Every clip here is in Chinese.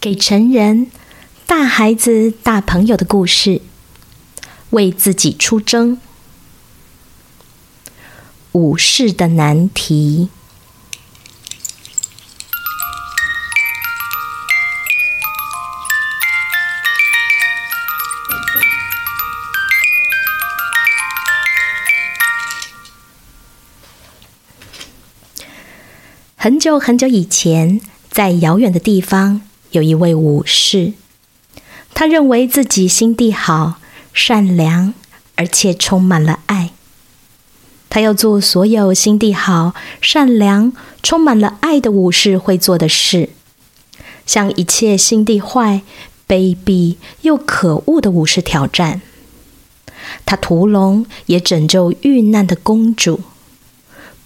给成人、大孩子、大朋友的故事，为自己出征。武士的难题。很久很久以前，在遥远的地方，有一位武士。他认为自己心地好、善良，而且充满了爱。他要做所有心地好、善良、充满了爱的武士会做的事，向一切心地坏、卑鄙又可恶的武士挑战。他屠龙，也拯救遇难的公主。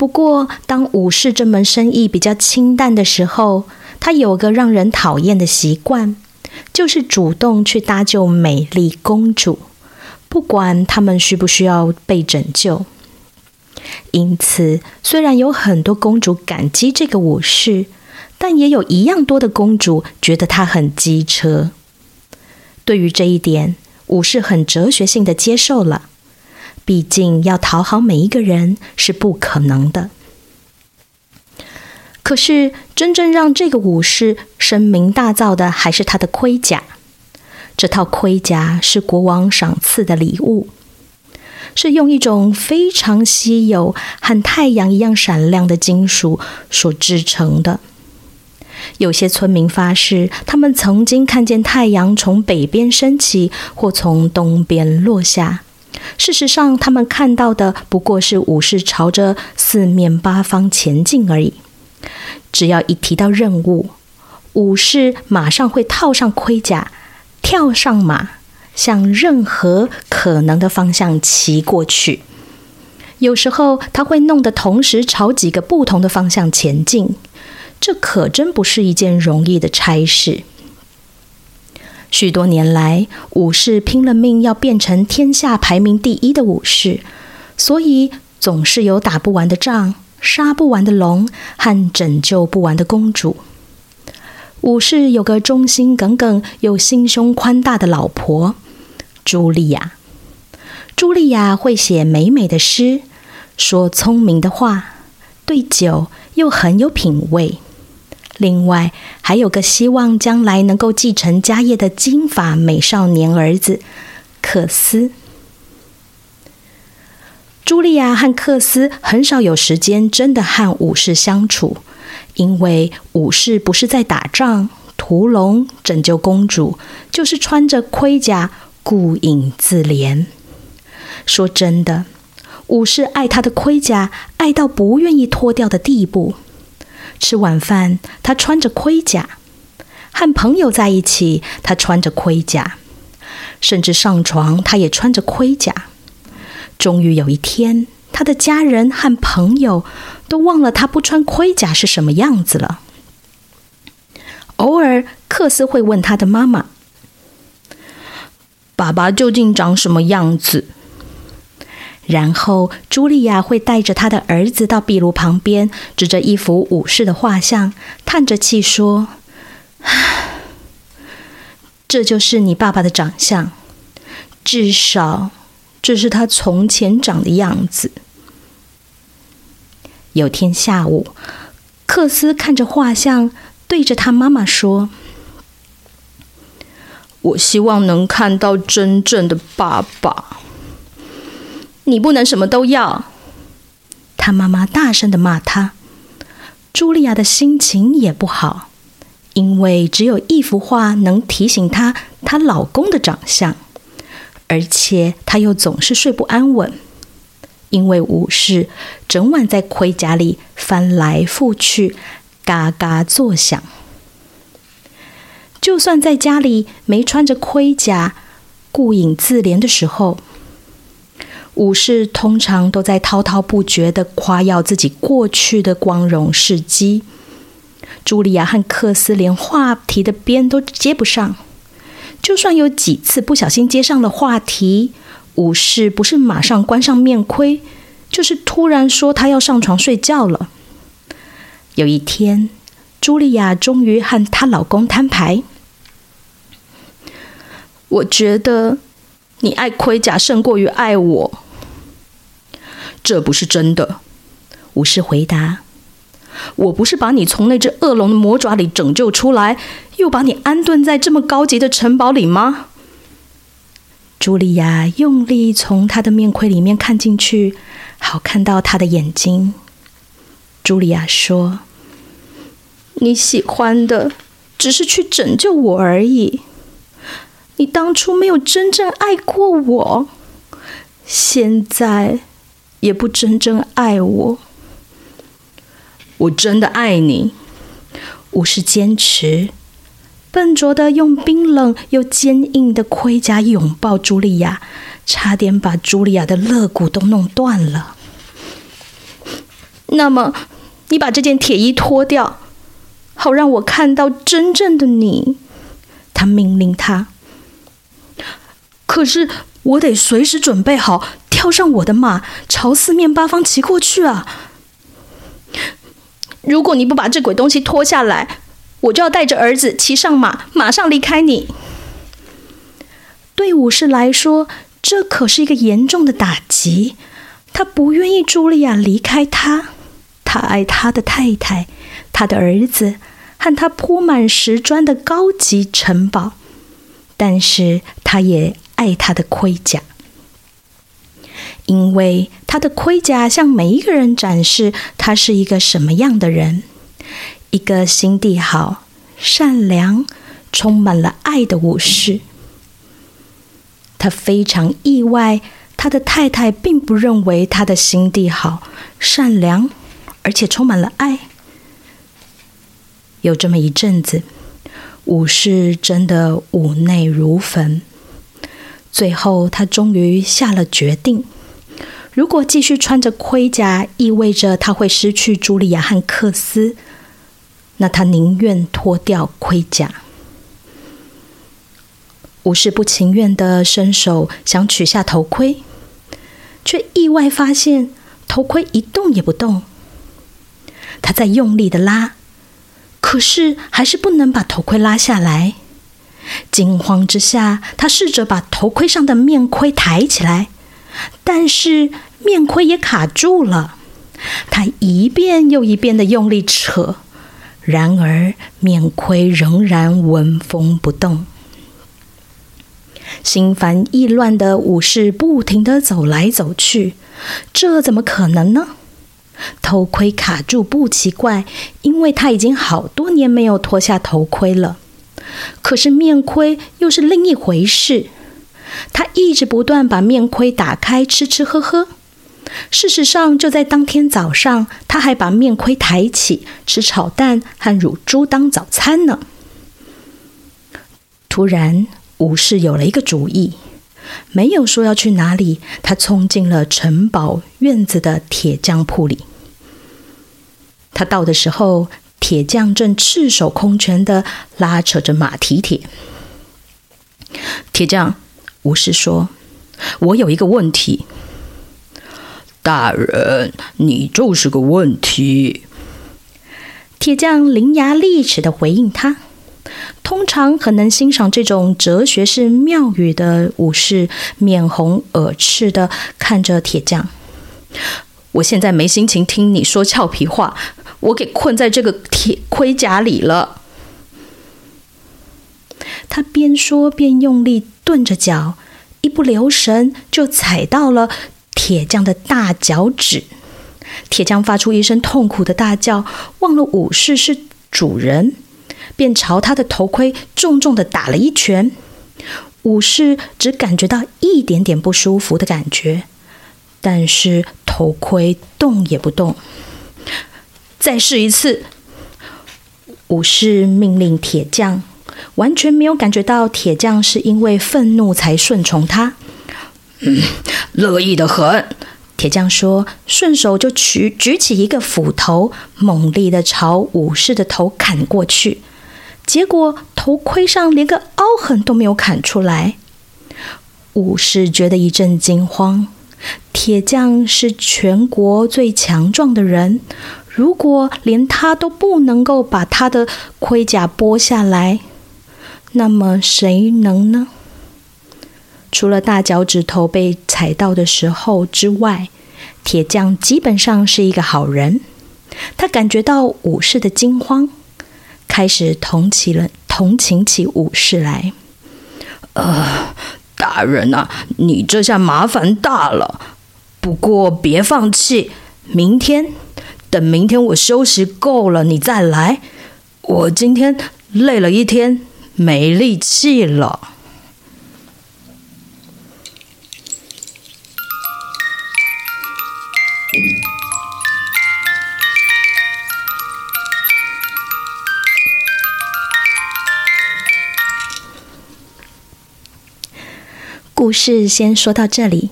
不过，当武士这门生意比较清淡的时候，他有个让人讨厌的习惯，就是主动去搭救美丽公主，不管他们需不需要被拯救。因此，虽然有很多公主感激这个武士，但也有一样多的公主觉得他很机车。对于这一点，武士很哲学性的接受了。毕竟要讨好每一个人是不可能的。可是，真正让这个武士声名大噪的，还是他的盔甲。这套盔甲是国王赏赐的礼物，是用一种非常稀有、和太阳一样闪亮的金属所制成的。有些村民发誓，他们曾经看见太阳从北边升起，或从东边落下。事实上，他们看到的不过是武士朝着四面八方前进而已。只要一提到任务，武士马上会套上盔甲，跳上马，向任何可能的方向骑过去。有时候，他会弄得同时朝几个不同的方向前进，这可真不是一件容易的差事。许多年来，武士拼了命要变成天下排名第一的武士，所以总是有打不完的仗、杀不完的龙和拯救不完的公主。武士有个忠心耿耿又心胸宽大的老婆茱莉亚。茱莉亚会写美美的诗，说聪明的话，对酒又很有品味。另外，还有个希望将来能够继承家业的金发美少年儿子克斯。茱莉亚和克斯很少有时间真的和武士相处，因为武士不是在打仗、屠龙、拯救公主，就是穿着盔甲顾影自怜。说真的，武士爱他的盔甲，爱到不愿意脱掉的地步。吃晚饭，他穿着盔甲；和朋友在一起，他穿着盔甲；甚至上床，他也穿着盔甲。终于有一天，他的家人和朋友都忘了他不穿盔甲是什么样子了。偶尔，克斯会问他的妈妈：“爸爸究竟长什么样子？”然后，茱莉亚会带着她的儿子到壁炉旁边，指着一幅武士的画像，叹着气说：“ 这就是你爸爸的长相，至少这是他从前长的样子。”有天下午，克斯看着画像，对着他妈妈说：“我希望能看到真正的爸爸。”你不能什么都要，他妈妈大声的骂他。茱莉亚的心情也不好，因为只有一幅画能提醒她她老公的长相，而且她又总是睡不安稳，因为武士整晚在盔甲里翻来覆去，嘎嘎作响。就算在家里没穿着盔甲，顾影自怜的时候。武士通常都在滔滔不绝的夸耀自己过去的光荣事迹。茱莉亚和克斯连话题的边都接不上，就算有几次不小心接上了话题，武士不是马上关上面盔，就是突然说他要上床睡觉了。有一天，茱莉亚终于和她老公摊牌，我觉得你爱盔甲胜过于爱我。这不是真的，武士回答。我不是把你从那只恶龙的魔爪里拯救出来，又把你安顿在这么高级的城堡里吗？茱莉亚用力从他的面盔里面看进去，好看到他的眼睛。茱莉亚说：“你喜欢的只是去拯救我而已。你当初没有真正爱过我，现在也不真正爱我。”我真的爱你，武士坚持，笨拙的用冰冷又坚硬的盔甲拥抱茱莉亚，差点把茱莉亚的肋骨都弄断了。那么，你把这件铁衣脱掉，好让我看到真正的你。他命令他。可是，我得随时准备好，跳上我的马，朝四面八方骑过去啊！如果你不把这鬼东西脱下来，我就要带着儿子骑上马，马上离开你。对武士来说，这可是一个严重的打击。他不愿意茱莉亚离开他，他爱他的太太、他的儿子和他铺满石砖的高级城堡，但是他也爱他的盔甲。因为他的盔甲向每一个人展示他是一个什么样的人，一个心地好、善良、充满了爱的武士。他非常意外，他的太太并不认为他的心地好、善良，而且充满了爱。有这么一阵子，武士真的五内如焚。最后，他终于下了决定。如果继续穿着盔甲，意味着他会失去茱莉亚和克斯，那他宁愿脱掉盔甲。武士不情愿的伸手想取下头盔，却意外发现头盔一动也不动。他在用力的拉，可是还是不能把头盔拉下来。惊慌之下，他试着把头盔上的面盔抬起来。但是面盔也卡住了，他一遍又一遍的用力扯，然而面盔仍然纹风不动。心烦意乱的武士不停的走来走去，这怎么可能呢？头盔卡住不奇怪，因为他已经好多年没有脱下头盔了。可是面盔又是另一回事。他一直不断把面盔打开，吃吃喝喝。事实上，就在当天早上，他还把面盔抬起，吃炒蛋和乳猪当早餐呢。突然，武士有了一个主意，没有说要去哪里，他冲进了城堡院子的铁匠铺里。他到的时候，铁匠正赤手空拳的拉扯着马蹄铁。铁匠。武士说：“我有一个问题，大人，你就是个问题。”铁匠伶牙俐齿的回应他。通常很能欣赏这种哲学式妙语的武士，面红耳赤的看着铁匠。我现在没心情听你说俏皮话，我给困在这个铁盔甲里了。他边说边用力。顿着脚，一不留神就踩到了铁匠的大脚趾。铁匠发出一声痛苦的大叫，忘了武士是主人，便朝他的头盔重重的打了一拳。武士只感觉到一点点不舒服的感觉，但是头盔动也不动。再试一次，武士命令铁匠。完全没有感觉到铁匠是因为愤怒才顺从他，嗯，乐意的很。铁匠说，顺手就举举起一个斧头，猛力的朝武士的头砍过去。结果头盔上连个凹痕都没有砍出来。武士觉得一阵惊慌。铁匠是全国最强壮的人，如果连他都不能够把他的盔甲剥下来，那么谁能呢？除了大脚趾头被踩到的时候之外，铁匠基本上是一个好人。他感觉到武士的惊慌，开始同情了同情起武士来。呃，大人呐，你这下麻烦大了。不过别放弃，明天等明天我休息够了，你再来。我今天累了一天，没力气了。故事先说到这里。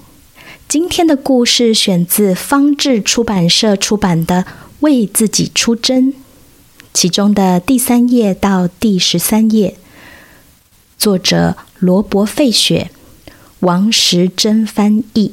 今天的故事选自方志出版社出版的《为自己出征》，其中的第三页到第十三页，作者罗伯·费雪，王时珍翻译。